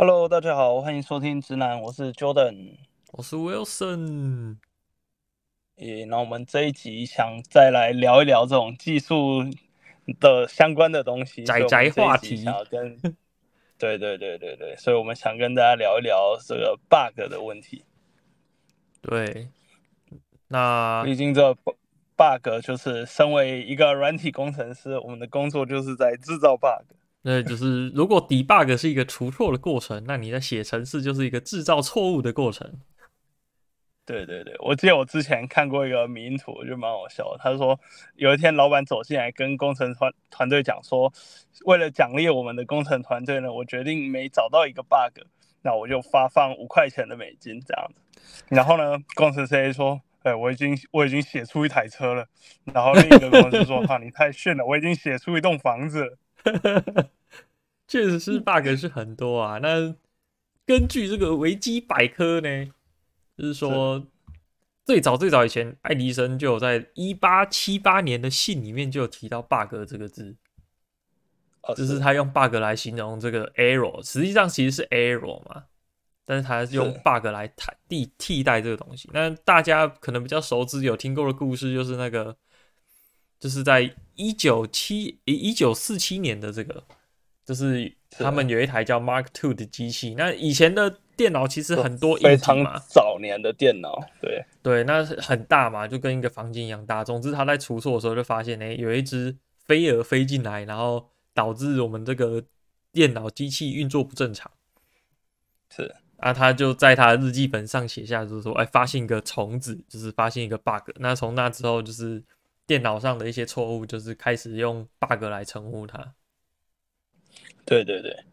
Hello，大家好，欢迎收听直男，我是 Jordan，我是 Wilson。诶，那我们这一集想再来聊一聊这种技术的相关的东西，宅宅话题，想要跟，对对对对对，所以我们想跟大家聊一聊这个 bug 的问题。对，那毕竟这 bug 就是身为一个软体工程师，我们的工作就是在制造 bug。对，就是如果 debug 是一个除错的过程，那你在写程式就是一个制造错误的过程。对对对，我记得我之前看过一个迷因图，我觉得蛮好笑的。他说有一天老板走进来跟工程团团队讲说，为了奖励我们的工程团队呢，我决定每找到一个 bug，那我就发放五块钱的美金这样子。然后呢，工程师 A 说，哎，我已经我已经写出一台车了。然后另一个工程师说，哈，你太逊了，我已经写出一栋房子了。确实是 bug 是很多啊。那根据这个维基百科呢，就是说最早最早以前，爱迪生就有在一八七八年的信里面就有提到 bug 这个字，就是他用 bug 来形容这个 error，实际上其实是 error 嘛，但是他用 bug 来替替代这个东西。那大家可能比较熟知有听过的故事，就是那个就是在一九七一九四七年的这个。就是他们有一台叫 Mark Two 的机器。那以前的电脑其实很多硬体嘛，非常早年的电脑，对对，那很大嘛，就跟一个房间一样大。总之，他在出错的时候就发现，哎，有一只飞蛾飞进来，然后导致我们这个电脑机器运作不正常。是啊，他就在他的日记本上写下，就是说，哎，发现一个虫子，就是发现一个 bug。那从那之后，就是电脑上的一些错误，就是开始用 bug 来称呼它。对对对，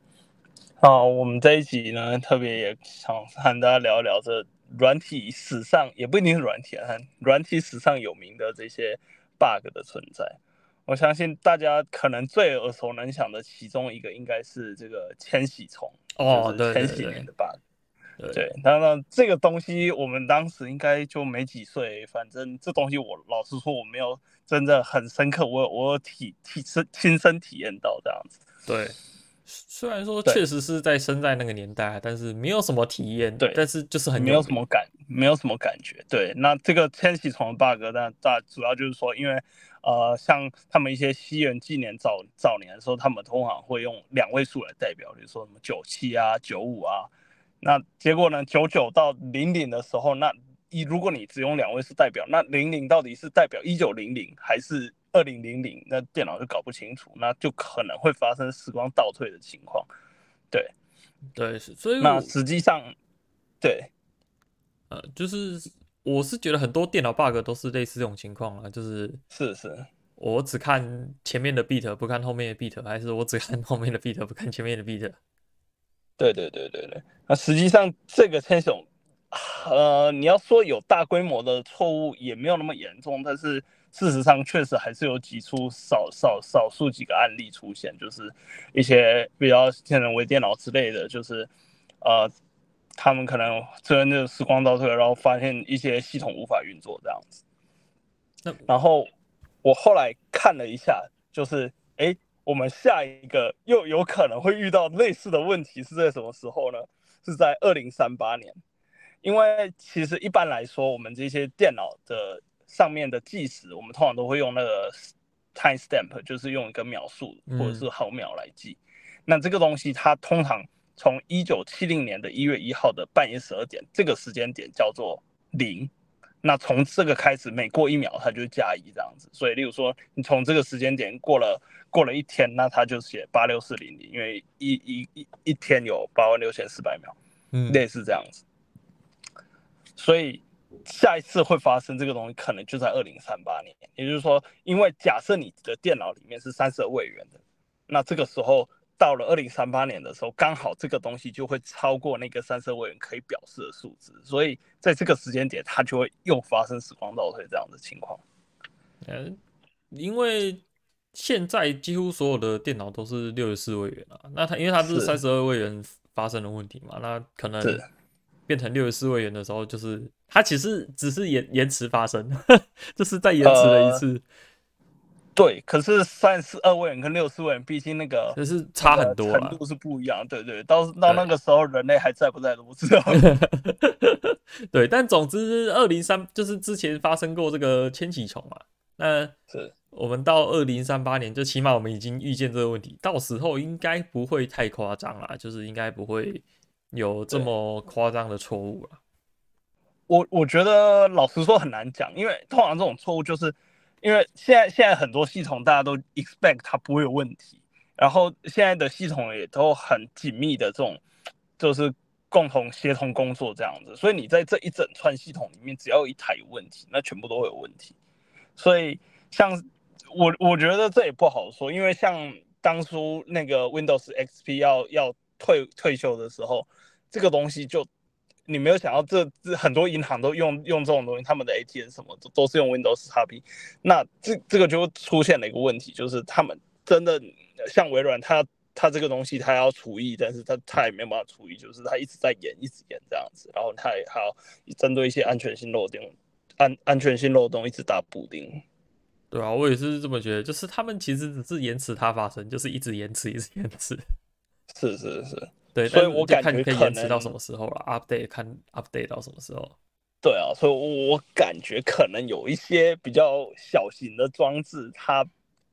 好，我们这一集呢，特别也想和大家聊一聊这软体史上，也不一定是软体啊，软体史上有名的这些 bug 的存在。我相信大家可能最耳熟能详的其中一个，应该是这个千禧虫哦，就是千禧年的 bug。对，当然这个东西我们当时应该就没几岁，反正这东西我老实说我没有真的很深刻，我我有体体身亲身体验到这样子。对。虽然说确实是在生在那个年代，但是没有什么体验。对，但是就是很没有什么感，没有什么感觉。对，那这个千禧虫的 bug，那大主要就是说，因为呃，像他们一些西元纪年早早年的时候，他们通常会用两位数来代表，比如说什么九七啊、九五啊。那结果呢，九九到零零的时候，那一如果你只用两位数代表，那零零到底是代表一九零零还是？二零零零，那电脑就搞不清楚，那就可能会发生时光倒退的情况。对，对，所以那实际上，对，呃，就是我是觉得很多电脑 bug 都是类似这种情况啊，就是是是，我只看前面的 beat，不看后面的 beat，还是我只看后面的 beat，不看前面的 beat？对对对对对，那实际上这个千禧虫，呃，你要说有大规模的错误也没有那么严重，但是。事实上，确实还是有几出少少少数几个案例出现，就是一些比较像人微电脑之类的，就是呃，他们可能真的时光倒退，然后发现一些系统无法运作这样子。然后我后来看了一下，就是哎，我们下一个又有可能会遇到类似的问题是在什么时候呢？是在二零三八年，因为其实一般来说，我们这些电脑的。上面的计时，我们通常都会用那个 time stamp，就是用一个秒数或者是毫秒来记。嗯、那这个东西它通常从一九七零年的一月一号的半夜十二点，这个时间点叫做零。那从这个开始，每过一秒它就加一这样子。所以，例如说你从这个时间点过了过了一天，那它就写八六四零零，因为一一一一天有八万六千四百秒，嗯，类似这样子。所以。下一次会发生这个东西，可能就在二零三八年。也就是说，因为假设你的电脑里面是三十二位元的，那这个时候到了二零三八年的时候，刚好这个东西就会超过那个三十二位元可以表示的数值，所以在这个时间点，它就会又发生时光倒退这样的情况。嗯，因为现在几乎所有的电脑都是六十四位元啊，那它因为它是三十二位元发生的问题嘛，那可能变成六十四位元的时候就是。它其实只是延延迟发生，这是再延迟了一次。对，可是三十二位元跟六十四位元，毕竟那个就是差很多，程度是不一样。对对，到到那个时候人类还在不在都不知道。对，但总之二零三就是之前发生过这个千禧虫嘛，那是我们到二零三八年，就起码我们已经预见这个问题，到时候应该不会太夸张啦，就是应该不会有这么夸张的错误了。我我觉得老实说很难讲，因为通常这种错误就是因为现在现在很多系统大家都 expect 它不会有问题，然后现在的系统也都很紧密的这种就是共同协同工作这样子，所以你在这一整串系统里面，只要有一台有问题，那全部都会有问题。所以像我我觉得这也不好说，因为像当初那个 Windows XP 要要退退休的时候，这个东西就。你没有想到这这很多银行都用用这种东西，他们的 ATM 什么都都是用 Windows XP，那这这个就出现了一个问题，就是他们真的像微软，它它这个东西它要除役，但是它它也没有办法除役，就是它一直在延，一直延这样子，然后它也还要针对一些安全性漏洞，安安全性漏洞一直打补丁。对啊，我也是这么觉得，就是他们其实只是延迟它发生，就是一直延迟，一直延迟。是是是。对，所以我感觉可以延迟到什么时候了？update 看 update 到什么时候？对啊，所以我感觉可能有一些比较小型的装置，它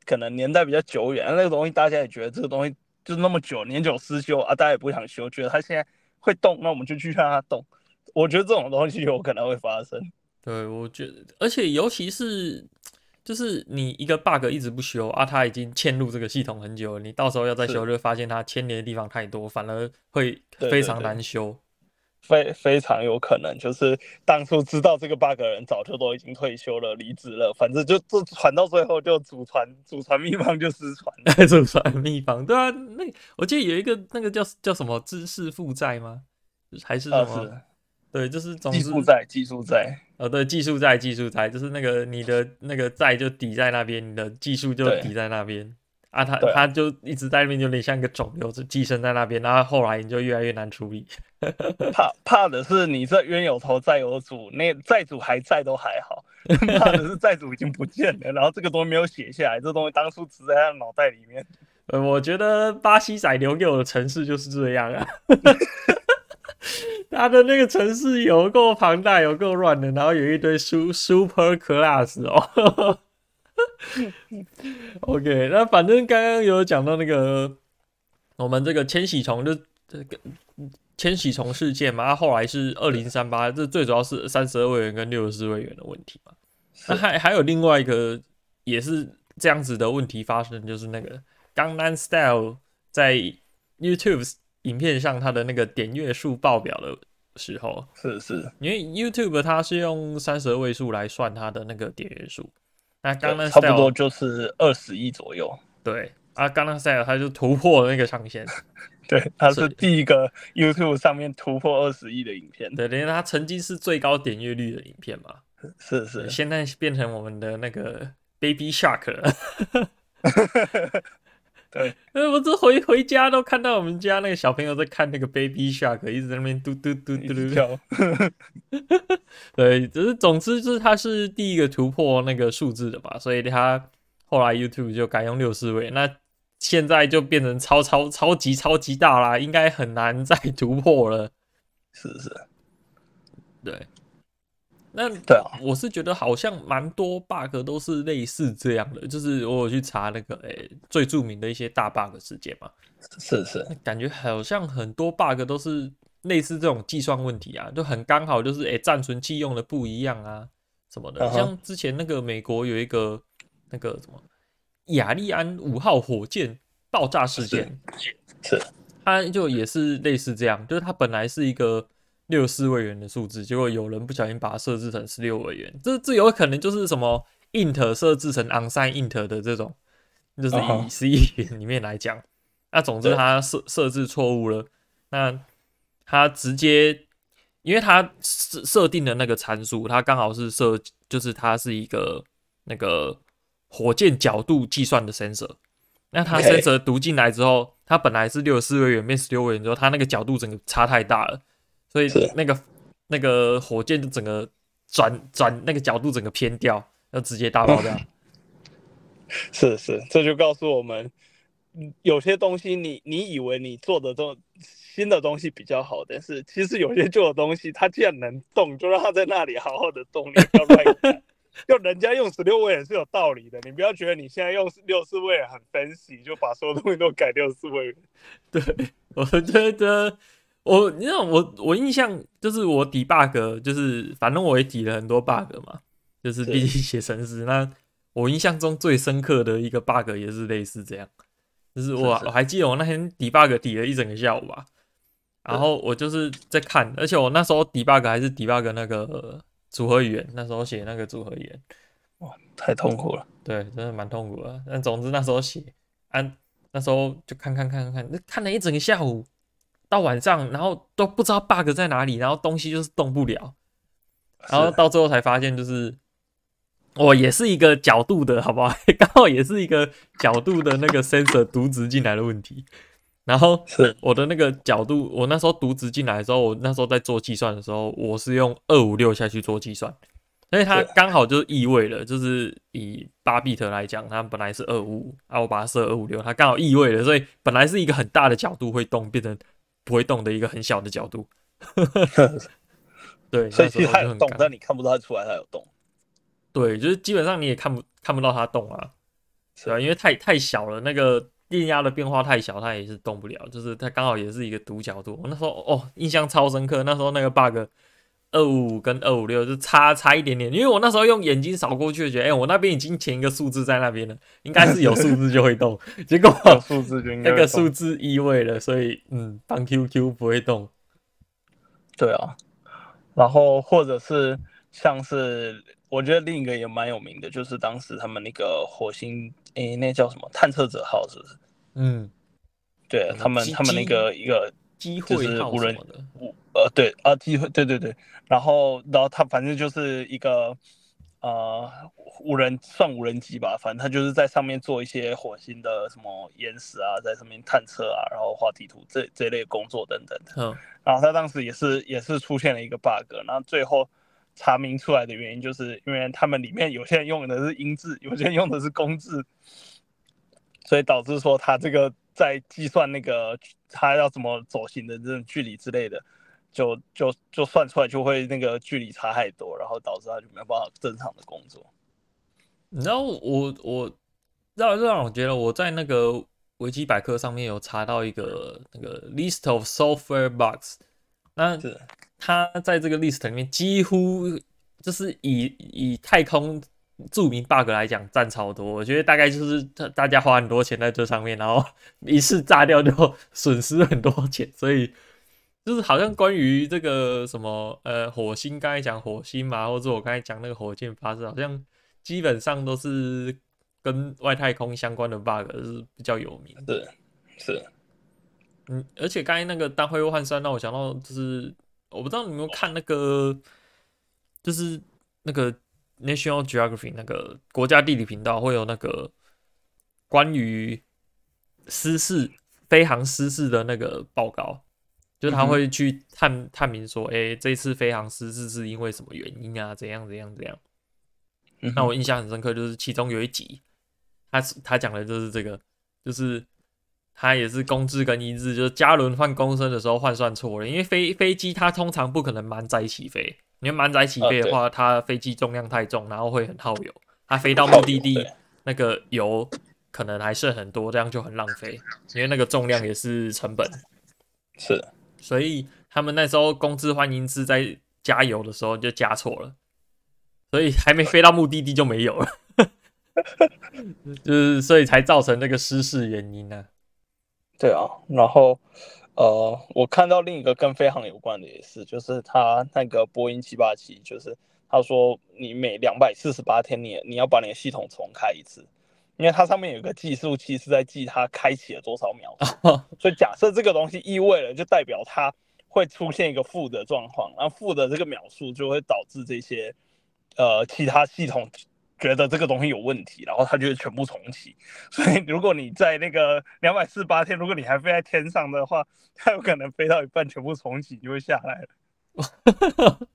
可能年代比较久远，那个东西大家也觉得这个东西就那么久，年久失修啊，大家也不想修，觉得它现在会动，那我们就去让它动。我觉得这种东西有可能会发生。对，我觉得，而且尤其是。就是你一个 bug 一直不修啊，它已经嵌入这个系统很久了，你到时候要再修，就会发现它牵连的地方太多，反而会非常难修。对对对，非非常有可能就是当初知道这个 bug 的人早就都已经退休了、离职了，反正就就传到最后就祖传祖传秘方就失传了。祖传秘方，对啊，那我记得有一个那个叫叫什么知识负债吗？还是什么？对，就是总技术债，技术债。呃、哦，对，技术债，技术债，就是那个你的那个债就抵在那边，你的技术就抵在那边啊，他他就一直在那边，有点像一个肿瘤，就寄生在那边，然后后来你就越来越难处理。怕怕的是你这冤有头债有主，那债主还在都还好，怕的是债主已经不见了，然后这个东西没有写下来，这东西当初只在他脑袋里面。呃，我觉得巴西仔留给我的城市就是这样啊。他的那个城市有够庞大，有够乱的，然后有一堆 super class 哦。OK，那反正刚刚有讲到那个我们这个千禧虫就这个千禧虫事件嘛，后来是二零三八，这最主要是三十二位元跟六十四位元的问题嘛。那还还有另外一个也是这样子的问题发生，就是那个 Gangnam Style 在 YouTube。影片上它的那个点阅数爆表的时候，是是，因为 YouTube 它是用三十二位数来算它的那个点阅数，那刚刚差不多就是二十亿左右。对啊，刚刚 Style 它就突破了那个上限，对，它是第一个 YouTube 上面突破二十亿的影片。对，因为它曾经是最高点阅率的影片嘛，是是，现在变成我们的那个 Baby Shark 了。对，呃，我这回回家都看到我们家那个小朋友在看那个 Baby Shark，一直在那边嘟嘟嘟嘟嘟跳。对，只是总之就是他是第一个突破那个数字的吧，所以他后来 YouTube 就改用六四位，那现在就变成超超超级超级大啦，应该很难再突破了。是是，对。那对啊，我是觉得好像蛮多 bug 都是类似这样的，就是我有去查那个诶、欸、最著名的一些大 bug 事件嘛，是是，感觉好像很多 bug 都是类似这种计算问题啊，就很刚好就是诶暂存器用的不一样啊什么的，像之前那个美国有一个那个什么亚利安五号火箭爆炸事件，是，它就也是类似这样，就是它本来是一个。六四位元的数字，结果有人不小心把它设置成十六位元，这这有可能就是什么 int 设置成 unsigned int 的这种，就是以 C 语言里面来讲，那总之它设设置错误了，那它直接，因为它设设定的那个参数，它刚好是设，就是它是一个那个火箭角度计算的 sensor，那它 sensor 读进来之后，它本来是六十四位元变十六位元之后，它那个角度整个差太大了。所以那个那个火箭就整个转转那个角度整个偏掉，要直接大爆炸。是是是，这就告诉我们，有些东西你你以为你做的东新的东西比较好，但是其实有些旧的东西，它既然能动，就让它在那里好好的动，你不要乱人家用十六位也是有道理的，你不要觉得你现在用六四位很 fancy，就把所有东西都改六四位。对，我觉得我，你知道我我印象就是我 debug，就是反正我也抵了很多 bug 嘛，就是毕竟写程式。那我印象中最深刻的一个 bug 也是类似这样，就是我我还记得我那天 debug 抵了一整个下午吧，然后我就是在看，而且我那时候 debug 还是 debug 那个。组合语言那时候写那个组合语言，哇，太痛苦了。对，真的蛮痛苦的。但总之那时候写，啊，那时候就看看看看看了一整个下午，到晚上，然后都不知道 bug 在哪里，然后东西就是动不了，然后到最后才发现，就是我也是一个角度的，好不好？刚好也是一个角度的那个 sensor 读值进来的问题。然后是我的那个角度，我那时候读值进来的时候，我那时候在做计算的时候，我是用二五六下去做计算，所以它刚好就是意味了，就是以八 bit 来讲，它本来是二五五啊，我把它设二五六，它刚好意味了，所以本来是一个很大的角度会动，变成不会动的一个很小的角度。对，所以其实它有动，但你看不到它出来它有动。对，就是基本上你也看不看不到它动啊，是吧？因为太太小了，那个。电压的变化太小，它也是动不了。就是它刚好也是一个独角度。我那时候哦，印象超深刻。那时候那个 bug 二五五跟二五六就差差一点点，因为我那时候用眼睛扫过去，觉得哎、欸，我那边已经填一个数字在那边了，应该是有数字就会动。结果 数字就那个数字移位了，所以嗯，当 QQ 不会动。对啊，然后或者是像是我觉得另一个也蛮有名的，就是当时他们那个火星诶、欸，那叫什么探测者号，是不是？嗯，对他们，他们那个一个机会无人无呃，对啊，机会，对对对，然后然后他反正就是一个呃无人算无人机吧，反正他就是在上面做一些火星的什么岩石啊，在上面探测啊，然后画地图这这类工作等等的。嗯，然后他当时也是也是出现了一个 bug，然后最后查明出来的原因就是因为他们里面有些人用的是英字，有些人用的是公字。所以导致说他这个在计算那个他要怎么走行的这种距离之类的，就就就算出来就会那个距离差太多，然后导致他就没有办法正常的工作。你知道我我让让我觉得我在那个维基百科上面有查到一个那个 list of software bugs，那他在这个 list 里面几乎就是以以太空。著名 bug 来讲占超多，我觉得大概就是大家花很多钱在这上面，然后 一次炸掉就损失很多钱，所以就是好像关于这个什么呃火星，刚才讲火星嘛，或者我刚才讲那个火箭发射，好像基本上都是跟外太空相关的 bug 是比较有名的。是，是，嗯，而且刚才那个单辉换算让我想到，就是我不知道你有没有看那个，就是那个。National Geography 那个国家地理频道会有那个关于失事飞航失事的那个报告，就是他会去探探明说，哎、欸，这次飞航失事是因为什么原因啊？怎样怎样怎样？那我印象很深刻，就是其中有一集，他他讲的就是这个，就是他也是公制跟英制，就是加仑换公升的时候换算错了，因为飞飞机它通常不可能满载起飞。你要满载起飞的话，它飞机重量太重，然后会很耗油。它飞到目的地，那个油可能还剩很多，这样就很浪费。因为那个重量也是成本。是，所以他们那时候工资换英制在加油的时候就加错了，所以还没飞到目的地就没有了。就是所以才造成那个失事原因呢、啊。对啊，然后。呃，我看到另一个跟飞航有关的也是，就是他那个波音七八七，就是他说你每两百四十八天你你要把你的系统重开一次，因为它上面有个计数器是在记它开启了多少秒，所以假设这个东西异位了，就代表它会出现一个负的状况，然后负的这个秒数就会导致这些呃其他系统。觉得这个东西有问题，然后它就会全部重启。所以如果你在那个两百四十八天，如果你还飞在天上的话，它有可能飞到一半全部重启就会下来了。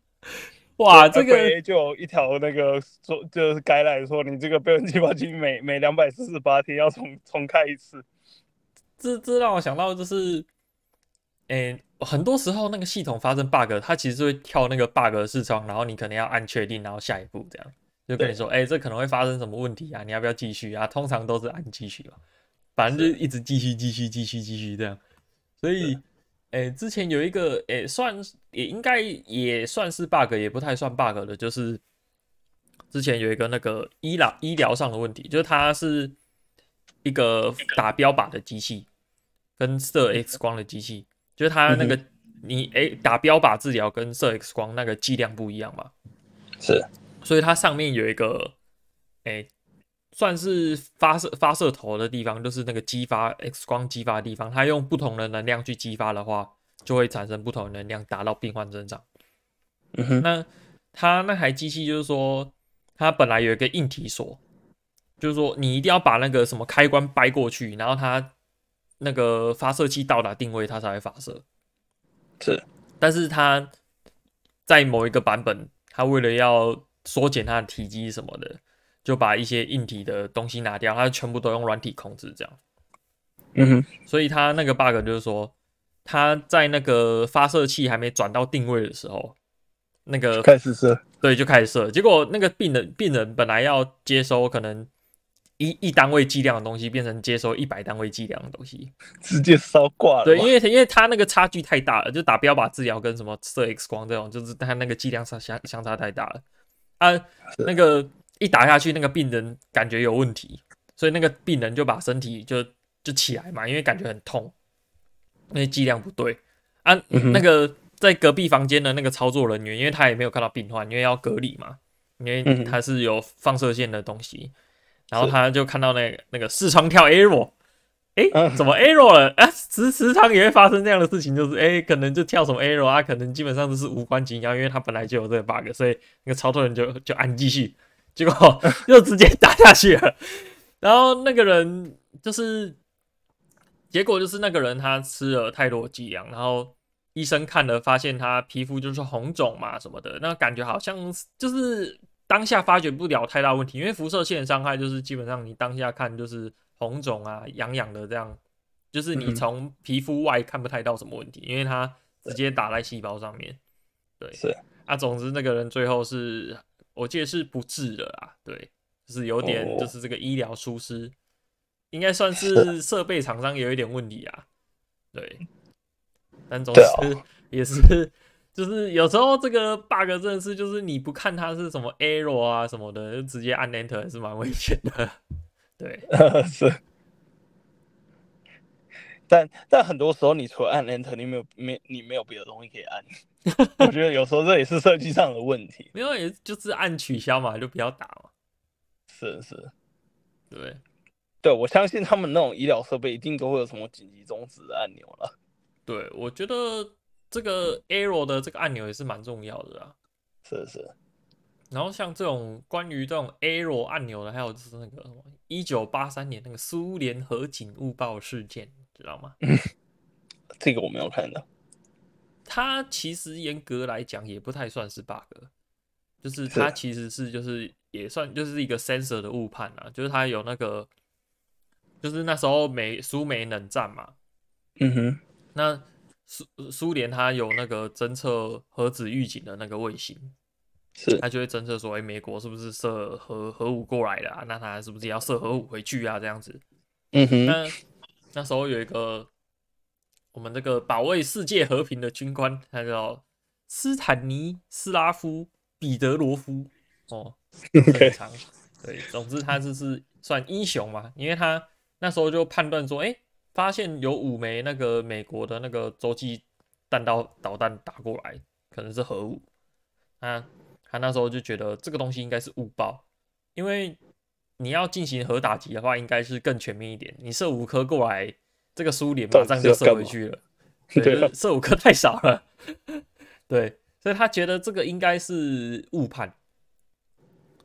哇，这个就有一条那个说就是该来说，你这个备份计划机每每两百四十八天要重重开一次。这这让我想到就是，诶，很多时候那个系统发生 bug，它其实会跳那个 bug 的视窗，然后你可能要按确定，然后下一步这样就跟你说，哎，这可能会发生什么问题啊？你要不要继续啊？通常都是按继续嘛，反正就一直继续继续继续继续这样。所以，诶，之前有一个诶，算也应该也算是 bug，也不太算 bug 的，就是之前有一个那个医疗医疗上的问题，就是它是。一个打标靶的机器，跟射 X 光的机器，就是它那个、嗯、你哎、欸、打标靶治疗跟射 X 光那个剂量不一样嘛？是，所以它上面有一个哎、欸，算是发射发射头的地方，就是那个激发 X 光激发的地方，它用不同的能量去激发的话，就会产生不同的能量达到病患身上。嗯哼，那它那台机器就是说，它本来有一个硬体锁。就是说，你一定要把那个什么开关掰过去，然后它那个发射器到达定位，它才会发射。是，但是它在某一个版本，它为了要缩减它的体积什么的，就把一些硬体的东西拿掉，它全部都用软体控制这样。嗯哼，所以它那个 bug 就是说，它在那个发射器还没转到定位的时候，那个开始射，对，就开始射。结果那个病人病人本来要接收可能。一一单位剂量的东西变成接收一百单位剂量的东西，直接烧挂了。对，因为因为它那个差距太大了，就打标靶治疗跟什么射 X 光这种，就是它那个剂量差相相差太大了。啊，那个一打下去，那个病人感觉有问题，所以那个病人就把身体就就起来嘛，因为感觉很痛，因为剂量不对啊。嗯、那个在隔壁房间的那个操作人员，因为他也没有看到病患，因为要隔离嘛，因为他是有放射线的东西。然后他就看到那个那个视窗跳 error，哎，怎么 error 了？啊，时时常也会发生这样的事情，就是哎，可能就跳什么 error 啊，可能基本上都是无关紧要，因为他本来就有这个 bug，所以那个操作人就就按继续，结果 又直接打下去了。然后那个人就是，结果就是那个人他吃了太多剂量，然后医生看了发现他皮肤就是红肿嘛什么的，那感觉好像就是。当下发觉不了太大问题，因为辐射线伤害就是基本上你当下看就是红肿啊、痒痒的这样，就是你从皮肤外看不太到什么问题，因为它直接打在细胞上面。对，是啊，总之那个人最后是我记得是不治了啊，对，就是有点就是这个医疗疏失，应该算是设备厂商有一点问题啊，对，但总之也是。就是有时候这个 bug 真的是，就是你不看它是什么 error 啊什么的，就直接按 enter 还是蛮危险的。对，是。但但很多时候，你除了按 enter，你没有没你没有别的东西可以按。我觉得有时候这也是设计上的问题。没有，也就是按取消嘛，就不要打嘛。是是，对对，我相信他们那种医疗设备一定都会有什么紧急终止的按钮了。对，我觉得。这个 error 的这个按钮也是蛮重要的啊，是是。然后像这种关于这种 error 按钮的，还有就是那个一九八三年那个苏联核警误报事件，知道吗？这个我没有看到。它其实严格来讲也不太算是 bug，就是它其实是就是也算就是一个 sensor 的误判啊，就是它有那个，就是那时候美苏美冷战嘛，嗯哼，那。苏苏联它有那个侦测核子预警的那个卫星，是他就会侦测说，哎，美国是不是射核核武过来的啊？那他是不是也要射核武回去啊？这样子，嗯哼。那那时候有一个我们这个保卫世界和平的军官，他叫斯坦尼斯拉夫彼得罗夫哦，非常 对，总之他就是算英雄嘛，因为他那时候就判断说，哎。发现有五枚那个美国的那个洲际弹道导弹打过来，可能是核武。啊，他那时候就觉得这个东西应该是误报，因为你要进行核打击的话，应该是更全面一点。你射五颗过来，这个苏联马上就射回去了。对，射五颗太少了。对，所以他觉得这个应该是误判，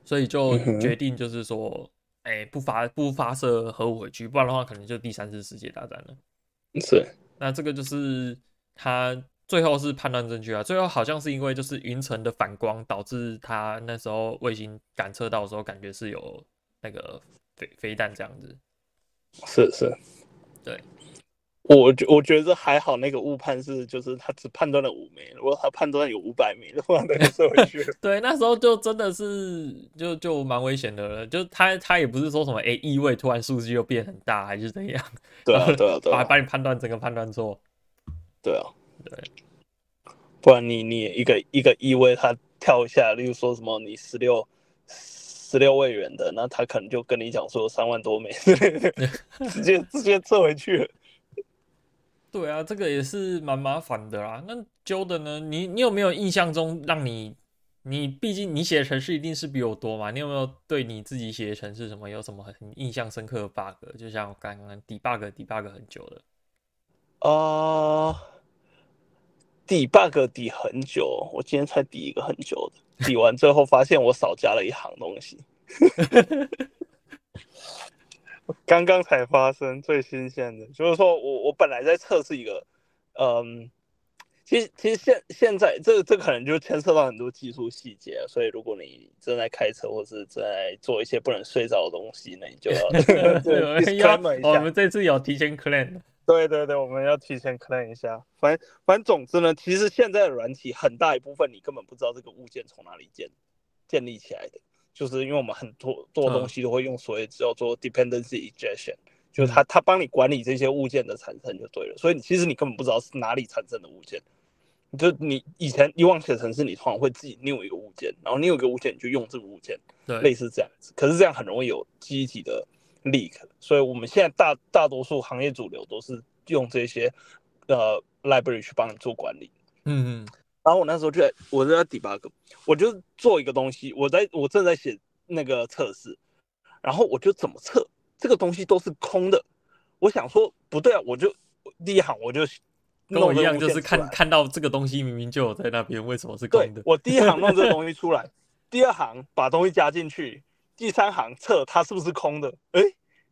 所以就决定就是说。哎、欸，不发不发射核武回去，不然的话，可能就第三次世界大战了。是，那这个就是他最后是判断正确啊，最后好像是因为就是云层的反光导致他那时候卫星感测到的时候，感觉是有那个飞飞弹这样子。是是，对。我觉我觉得还好，那个误判是就是他只判断了五枚，如果他判断有五百枚的话，那就射回去了。对，那时候就真的是就就蛮危险的了。就他他也不是说什么哎异位突然数据又变很大还是怎样？对啊对啊对啊，把把你判断整个判断错。对啊对，不然你你一个一个一位他跳一下，例如说什么你十六十六位元的，那他可能就跟你讲说三万多美，直接直接撤回去了。对啊，这个也是蛮麻烦的啦。那 Jordan 呢？你你有没有印象中让你，你毕竟你写的程式一定是比我多嘛？你有没有对你自己写的程式什么有什么很印象深刻的 bug？就像我刚刚 debug debug 很久的。啊、抵很久，我今天才抵一个很久的，抵完最后发现我少加了一行东西。刚刚才发生最新鲜的，就是说我我本来在测试一个，嗯，其实其实现现在这这可能就牵涉到很多技术细节，所以如果你正在开车或是在做一些不能睡着的东西，那你就要 对 要我们这次有提前 clean，对对对，我们要提前 clean 一下。反正反正总之呢，其实现在的软体很大一部分你根本不知道这个物件从哪里建建立起来的。就是因为我们很多做东西都会用所谓叫做 dependency injection，就是它它帮你管理这些物件的产生就对了，所以你其实你根本不知道是哪里产生的物件，就你以前以往写程式，你通常会自己 new 一个物件，然后 new 一个物件你就用这个物件，对，类似这样子。可是这样很容易有记忆体的 leak，所以我们现在大大多数行业主流都是用这些呃 library 去帮你做管理。嗯嗯。然后我那时候就在，我在 debug，我就做一个东西，我在我正在写那个测试，然后我就怎么测这个东西都是空的，我想说不对啊，我就第一行我就跟我一样，就是看看到这个东西明明就有在那边，为什么是空的？我第一行弄这个东西 出来，第二行把东西加进去，第三行测它是不是空的？哎，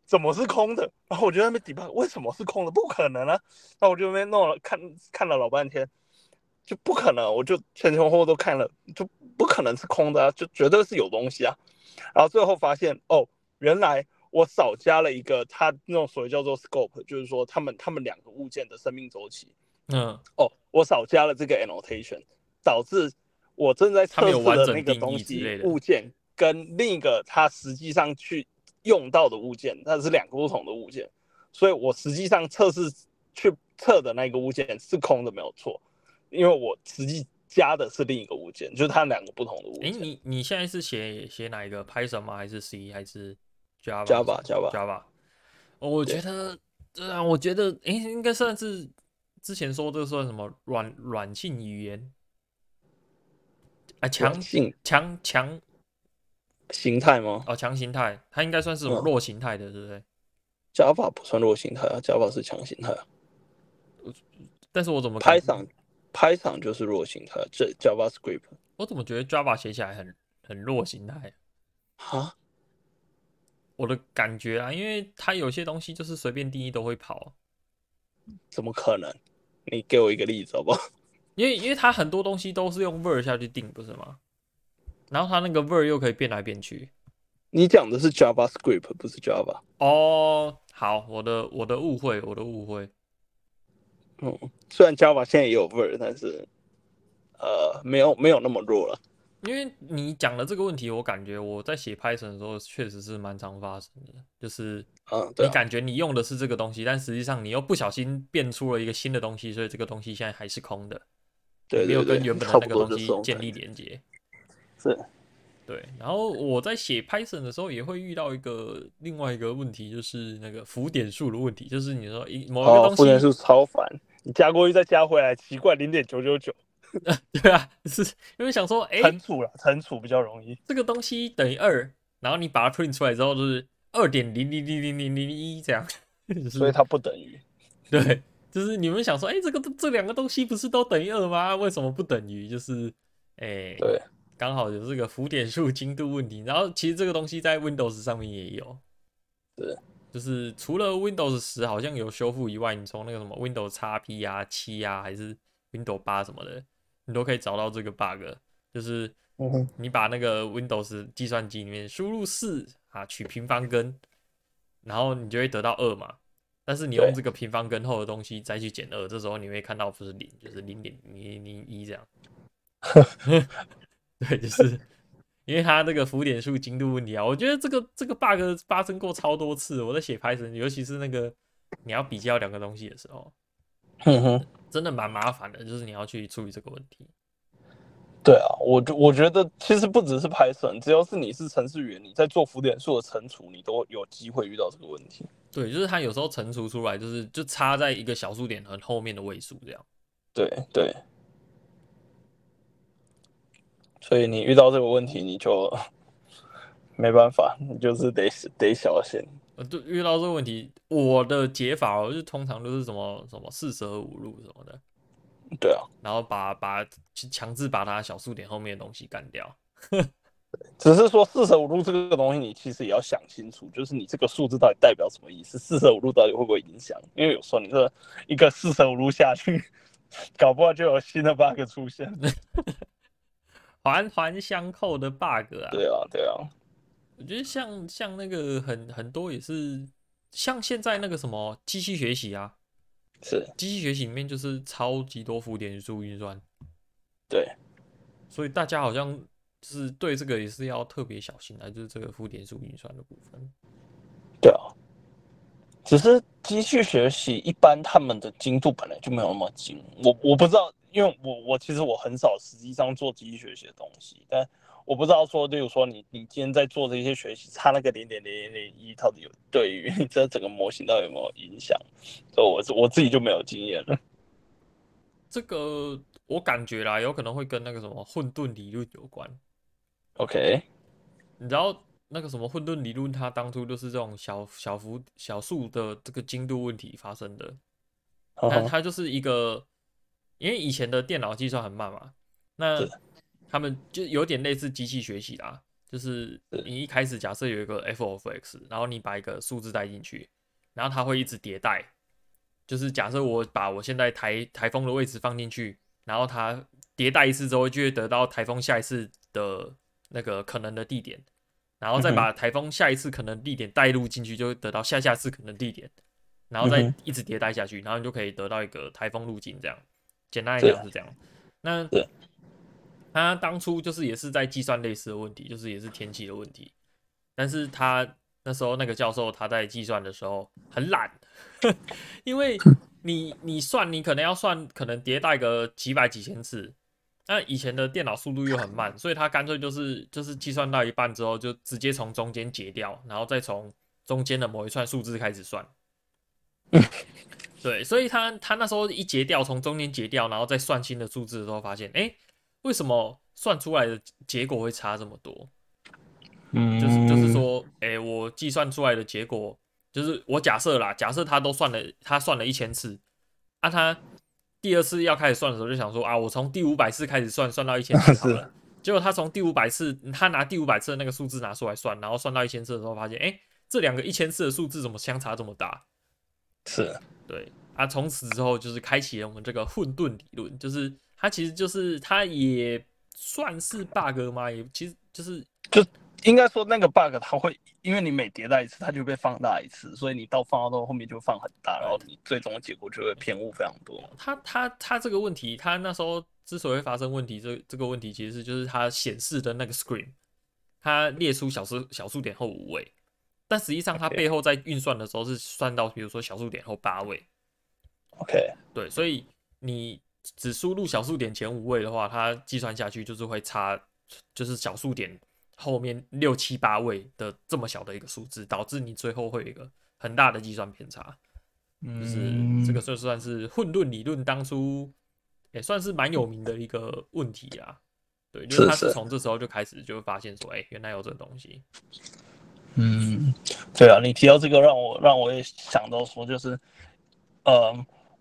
怎么是空的？然后我就在那边 debug，为什么是空的？不可能啊！那我就那边弄了看看了老半天。就不可能，我就前前后后都看了，就不可能是空的啊，就绝对是有东西啊。然后最后发现，哦，原来我少加了一个它那种所谓叫做 scope，就是说他们他们两个物件的生命周期。嗯，哦，我少加了这个 annotation，导致我正在测试的那个东西物件跟另一个它实际上去用到的物件，它是两个不同的物件，所以我实际上测试去测的那个物件是空的，没有错。因为我实际加的是另一个物件，就是它两个不同的物件。哎，你你现在是写写哪一个 Python 吗？还是 C 还是 Java？Java，Java，Java。我觉得，对啊，我觉得，哎，应该算是之前说这算什么软软性语言啊？强性强强形态吗？哦，强形态，它应该算是什么弱形态的，对不对？Java 不算弱形态啊，Java 是强形态啊。但是我怎么 Python？Python 就是弱形态，这 JavaScript。我怎么觉得 Java 写起来很很弱形态？哈？我的感觉啊，因为它有些东西就是随便定义都会跑。怎么可能？你给我一个例子好不好？因为因为它很多东西都是用 var 下去定，不是吗？然后它那个味儿又可以变来变去。你讲的是 JavaScript，不是 Java。哦，好，我的我的误会，我的误会。嗯，虽然 Java 现在也有味儿但是，呃，没有没有那么弱了。因为你讲的这个问题，我感觉我在写 Python 的时候，确实是蛮常发生的。就是，嗯，你感觉你用的是这个东西，但实际上你又不小心变出了一个新的东西，所以这个东西现在还是空的，对，没有跟原本的那个东西建立连接。是。对，然后我在写 Python 的时候也会遇到一个另外一个问题，就是那个浮点数的问题，就是你说一某一个东西，浮点数超烦，你加过去再加回来，奇怪，零点九九九。对啊，是因为想说，哎，乘除了，乘除比较容易。这个东西等于二，然后你把它 print 出来之后就是二点零零零零零零一这样，就是，所以它不等于。对，就是你们想说，哎，这个这两个东西不是都等于二吗？为什么不等于？就是，哎，对。刚好有这个浮点数精度问题，然后其实这个东西在 Windows 上面也有，对，就是除了 Windows 十好像有修复以外，你从那个什么 Windows XP 啊、七啊，还是 Windows 八什么的，你都可以找到这个 bug，就是你把那个 Windows 计算机里面输入四啊，取平方根，然后你就会得到二嘛。但是你用这个平方根后的东西再去减二，这时候你会看到不是零，就是零点零零零一这样。对，就是因为它这个浮点数精度问题啊。我觉得这个这个 bug 发生过超多次，我在写 Python，尤其是那个你要比较两个东西的时候，真的蛮麻烦的，就是你要去处理这个问题。对啊，我我觉得其实不只是 Python，只要是你是程序员，你在做浮点数的乘除，你都有机会遇到这个问题。对，就是它有时候乘除出来就是就差在一个小数点和后面的位数这样。对对。所以你遇到这个问题，你就没办法，你就是得得小心。呃，对，遇到这个问题，我的解法就是通常都是什么什么四舍五入什么的。对啊，然后把把强制把它小数点后面的东西干掉。只是说四舍五入这个东西，你其实也要想清楚，就是你这个数字到底代表什么意思？四舍五入到底会不会影响？因为有时候你这一个四舍五入下去，搞不好就有新的 bug 出现。环环相扣的 bug 啊。对啊，对啊。我觉得像像那个很很多也是，像现在那个什么机器学习啊。是机器学习里面就是超级多浮点数运算，对，所以大家好像就是对这个也是要特别小心啊，就是这个浮点数运算的部分。对啊，只是机器学习一般他们的精度本来就没有那么精，我我不知道，因为我我其实我很少实际上做机器学习的东西，但。我不知道说，例如说你你今天在做这些学习，差那个零点零零零一，到底有对于你这整个模型到底有没有影响？所以我我自己就没有经验了。这个我感觉啦，有可能会跟那个什么混沌理论有关。OK，你知道那个什么混沌理论，它当初就是这种小小幅小数的这个精度问题发生的。它它就是一个，因为以前的电脑计算很慢嘛，那。他们就有点类似机器学习啦，就是你一开始假设有一个 f of x，然后你把一个数字带进去，然后它会一直迭代。就是假设我把我现在台台风的位置放进去，然后它迭代一次之后，就会得到台风下一次的那个可能的地点，然后再把台风下一次可能地点带入进去，就会得到下下次可能地点，然后再一直迭代下去，然后你就可以得到一个台风路径。这样，简单来讲是这样。那他当初就是也是在计算类似的问题，就是也是天气的问题，但是他那时候那个教授他在计算的时候很懒，因为你你算你可能要算可能迭代个几百几千次，那以前的电脑速度又很慢，所以他干脆就是就是计算到一半之后就直接从中间截掉，然后再从中间的某一串数字开始算，对，所以他他那时候一截掉，从中间截掉，然后再算新的数字的时候发现，哎、欸。为什么算出来的结果会差这么多？嗯，就是就是说，哎、欸，我计算出来的结果，就是我假设啦，假设他都算了，他算了一千次，啊，他第二次要开始算的时候，就想说啊，我从第五百次开始算，算到一千次好了。结果他从第五百次，他拿第五百次的那个数字拿出来算，然后算到一千次的时候，发现，哎、欸，这两个一千次的数字怎么相差这么大？是，对，啊，从此之后就是开启了我们这个混沌理论，就是。它其实就是，它也算是 bug 吗？也其实就是，就应该说那个 bug 它会，因为你每迭代一次，它就被放大一次，所以你到放大到后面就放很大，然后你最终的结果就会偏误非常多。它它它这个问题，它那时候之所以会发生问题，这这个问题其实就是它显示的那个 screen，它列出小数小数点后五位，但实际上它背后在运算的时候是算到比如说小数点后八位。OK，对，所以你。只输入小数点前五位的话，它计算下去就是会差，就是小数点后面六七八位的这么小的一个数字，导致你最后会有一个很大的计算偏差。就是这个就算是混沌理论当初也算是蛮有名的一个问题啊。对，就是他是从这时候就开始就会发现说，哎，原来有这个东西。嗯，对啊，你提到这个让我让我也想到说，就是，呃，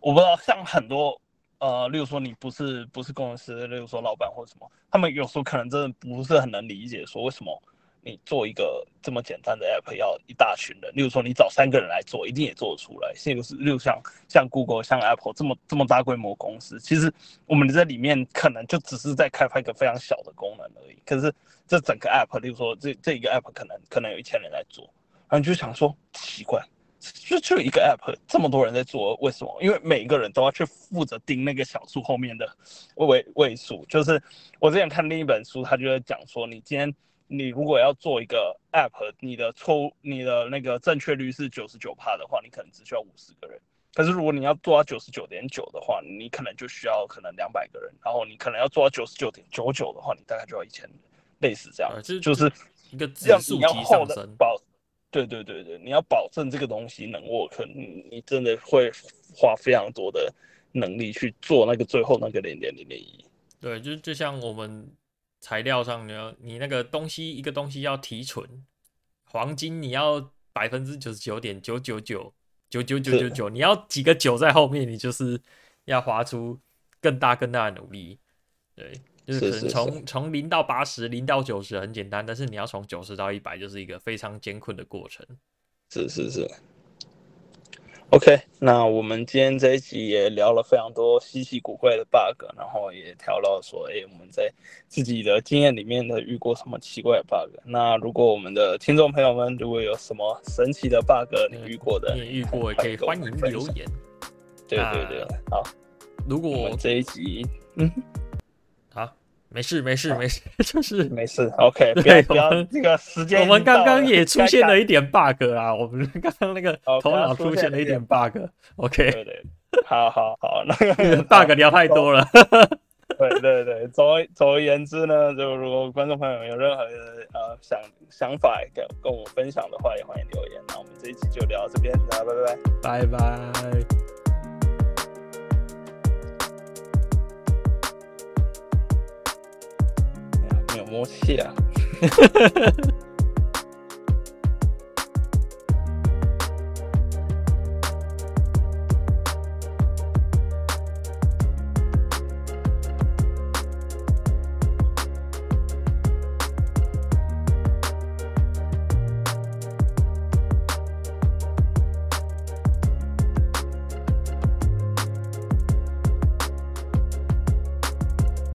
我不知道像很多。呃，例如说你不是不是工程师，例如说老板或者什么，他们有时候可能真的不是很能理解，说为什么你做一个这么简单的 app 要一大群人，例如说你找三个人来做，一定也做得出来。现在是，例如像像 Google、像 Apple 这么这么大规模公司，其实我们在里面可能就只是在开发一个非常小的功能而已。可是这整个 app，例如说这这一个 app 可能可能有一千人来做，然后你就想说奇怪。就就一个 app，这么多人在做，为什么？因为每一个人都要去负责盯那个小数后面的位位数。就是我之前看另一本书，他就在讲说，你今天你如果要做一个 app，你的错误，你的那个正确率是九十九趴的话，你可能只需要五十个人。可是如果你要做到九十九点九的话，你可能就需要可能两百个人。然后你可能要做到九十九点九九的话，你大概就要一千人，类似这样，就就是一个指数级上升。对对对对，你要保证这个东西能 work，你你真的会花非常多的能力去做那个最后那个零点零零一。对，就就像我们材料上，你要你那个东西一个东西要提纯，黄金你要百分之九十九点九九九九九九九九，你要几个九在后面，你就是要花出更大更大的努力。对。就是可能从从零到八十，零到九十很简单，但是你要从九十到一百，就是一个非常艰困的过程。是是是。OK，那我们今天这一集也聊了非常多稀奇古怪的 bug，然后也聊到说，哎、欸，我们在自己的经验里面呢遇过什么奇怪的 bug。那如果我们的听众朋友们如果有什么神奇的 bug 你遇过的，你也遇过，也可以欢迎留言。对对对，好。如果我这一集，嗯。没事没事没事，就是没事。OK，对，不要这个时间。我们刚刚也出现了一点 bug 啊，我们刚刚那个头脑出现了一点 bug。OK，对对，好好好，那个 bug 聊太多了。对对对，总而总而言之呢，就如果观众朋友有任何的呃想想法跟跟我分享的话，也欢迎留言。那我们这一期就聊到这边，那拜拜，拜拜。もうしや。